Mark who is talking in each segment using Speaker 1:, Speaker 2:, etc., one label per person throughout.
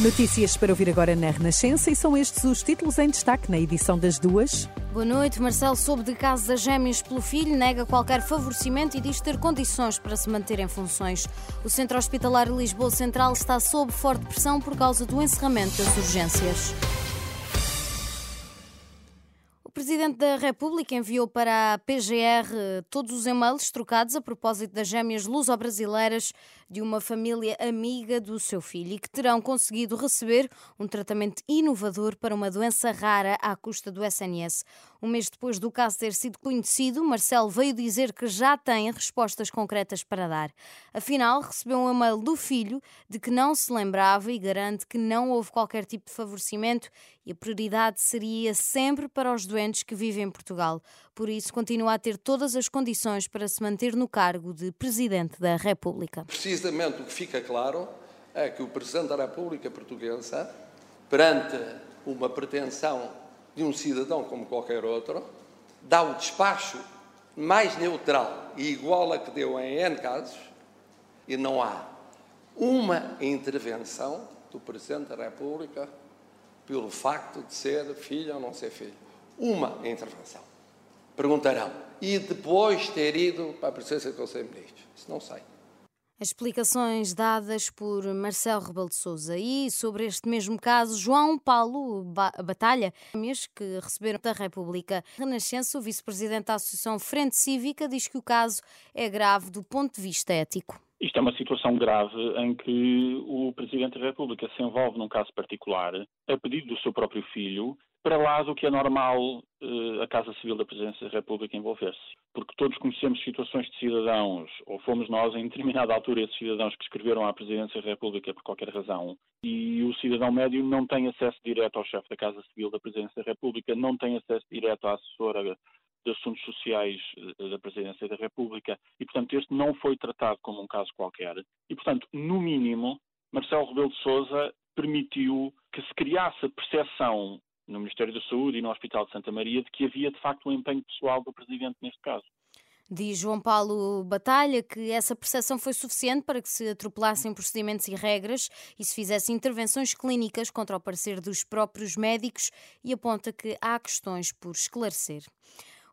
Speaker 1: Notícias para ouvir agora na Renascença e são estes os títulos em destaque na edição das duas.
Speaker 2: Boa noite. Marcelo soube de casos das gêmeas pelo filho, nega qualquer favorecimento e diz ter condições para se manter em funções. O Centro Hospitalar Lisboa Central está sob forte pressão por causa do encerramento das urgências. Presidente da República enviou para a PGR todos os e-mails trocados a propósito das gêmeas luso-brasileiras de uma família amiga do seu filho e que terão conseguido receber um tratamento inovador para uma doença rara à custa do SNS. Um mês depois do caso ter sido conhecido, Marcelo veio dizer que já tem respostas concretas para dar. Afinal, recebeu um e-mail do filho de que não se lembrava e garante que não houve qualquer tipo de favorecimento e a prioridade seria sempre para os doentes que vivem em Portugal. Por isso, continua a ter todas as condições para se manter no cargo de Presidente da República
Speaker 3: precisamente o que fica claro é que o Presidente da República Portuguesa, perante uma pretensão de um cidadão como qualquer outro, dá o despacho mais neutral e igual a que deu em N casos, e não há uma intervenção do Presidente da República pelo facto de ser filho ou não ser filho. Uma intervenção. Perguntarão. E depois ter ido para a presidência do Conselho de Ministros? Isso não sei.
Speaker 2: As explicações dadas por Marcelo Rebelo de Sousa e sobre este mesmo caso, João Paulo Batalha, que receberam da República Renascença, o vice-presidente da Associação Frente Cívica, diz que o caso é grave do ponto de vista ético.
Speaker 4: Isto é uma situação grave em que o Presidente da República se envolve num caso particular, a pedido do seu próprio filho, para lá do que é normal uh, a Casa Civil da Presidência da República envolver-se. Porque todos conhecemos situações de cidadãos, ou fomos nós em determinada altura esses cidadãos que escreveram à Presidência da República por qualquer razão, e o cidadão médio não tem acesso direto ao chefe da Casa Civil da Presidência da República, não tem acesso direto à assessora de Assuntos Sociais eh, da Presidência da República, e portanto este não foi tratado como um caso qualquer. E portanto, no mínimo, Marcelo Rebelo de Sousa permitiu que se criasse a percepção no Ministério da Saúde e no Hospital de Santa Maria de que havia de facto um empenho pessoal do Presidente neste caso.
Speaker 2: Diz João Paulo Batalha que essa percepção foi suficiente para que se atropelassem procedimentos e regras e se fizessem intervenções clínicas contra o parecer dos próprios médicos e aponta que há questões por esclarecer.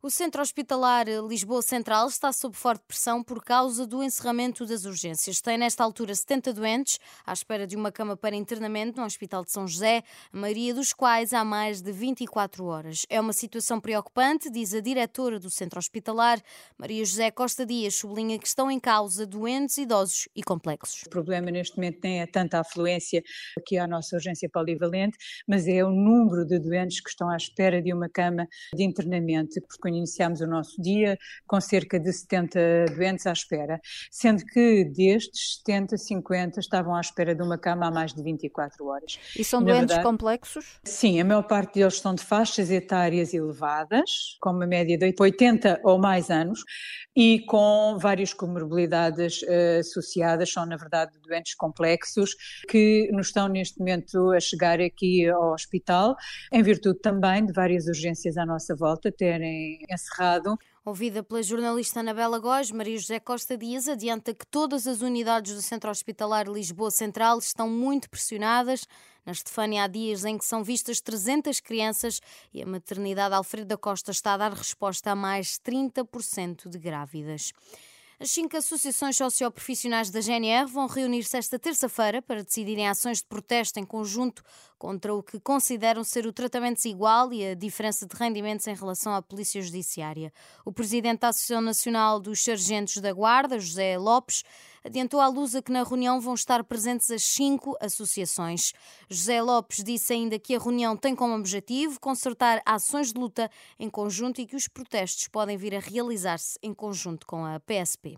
Speaker 2: O Centro Hospitalar Lisboa Central está sob forte pressão por causa do encerramento das urgências. Tem nesta altura 70 doentes à espera de uma cama para internamento no Hospital de São José, a maioria dos quais há mais de 24 horas. É uma situação preocupante, diz a diretora do Centro Hospitalar, Maria José Costa Dias, sublinha que estão em causa doentes, idosos e complexos.
Speaker 5: O problema neste momento nem é tanta afluência aqui à nossa urgência polivalente, mas é o número de doentes que estão à espera de uma cama de internamento, porque iniciámos o nosso dia com cerca de 70 doentes à espera, sendo que destes 70, 50 estavam à espera de uma cama há mais de 24 horas.
Speaker 2: E são Na doentes verdade, complexos?
Speaker 5: Sim, a maior parte deles são de faixas etárias elevadas, com uma média de 80 ou mais anos, e com várias comorbilidades uh, associadas, são na verdade doentes complexos que nos estão neste momento a chegar aqui ao hospital, em virtude também de várias urgências à nossa volta terem encerrado.
Speaker 2: Ouvida pela jornalista Anabela Góes, Maria José Costa Dias adianta que todas as unidades do Centro Hospitalar Lisboa Central estão muito pressionadas. Na Estefânia há dias em que são vistas 300 crianças e a maternidade Alfredo da Costa está a dar resposta a mais 30% de grávidas. As cinco associações socioprofissionais da GNR vão reunir-se esta terça-feira para decidirem ações de protesto em conjunto contra o que consideram ser o tratamento desigual e a diferença de rendimentos em relação à Polícia Judiciária. O presidente da Associação Nacional dos Sargentos da Guarda, José Lopes, adiantou à Lusa que na reunião vão estar presentes as cinco associações. José Lopes disse ainda que a reunião tem como objetivo consertar ações de luta em conjunto e que os protestos podem vir a realizar-se em conjunto com a PSP.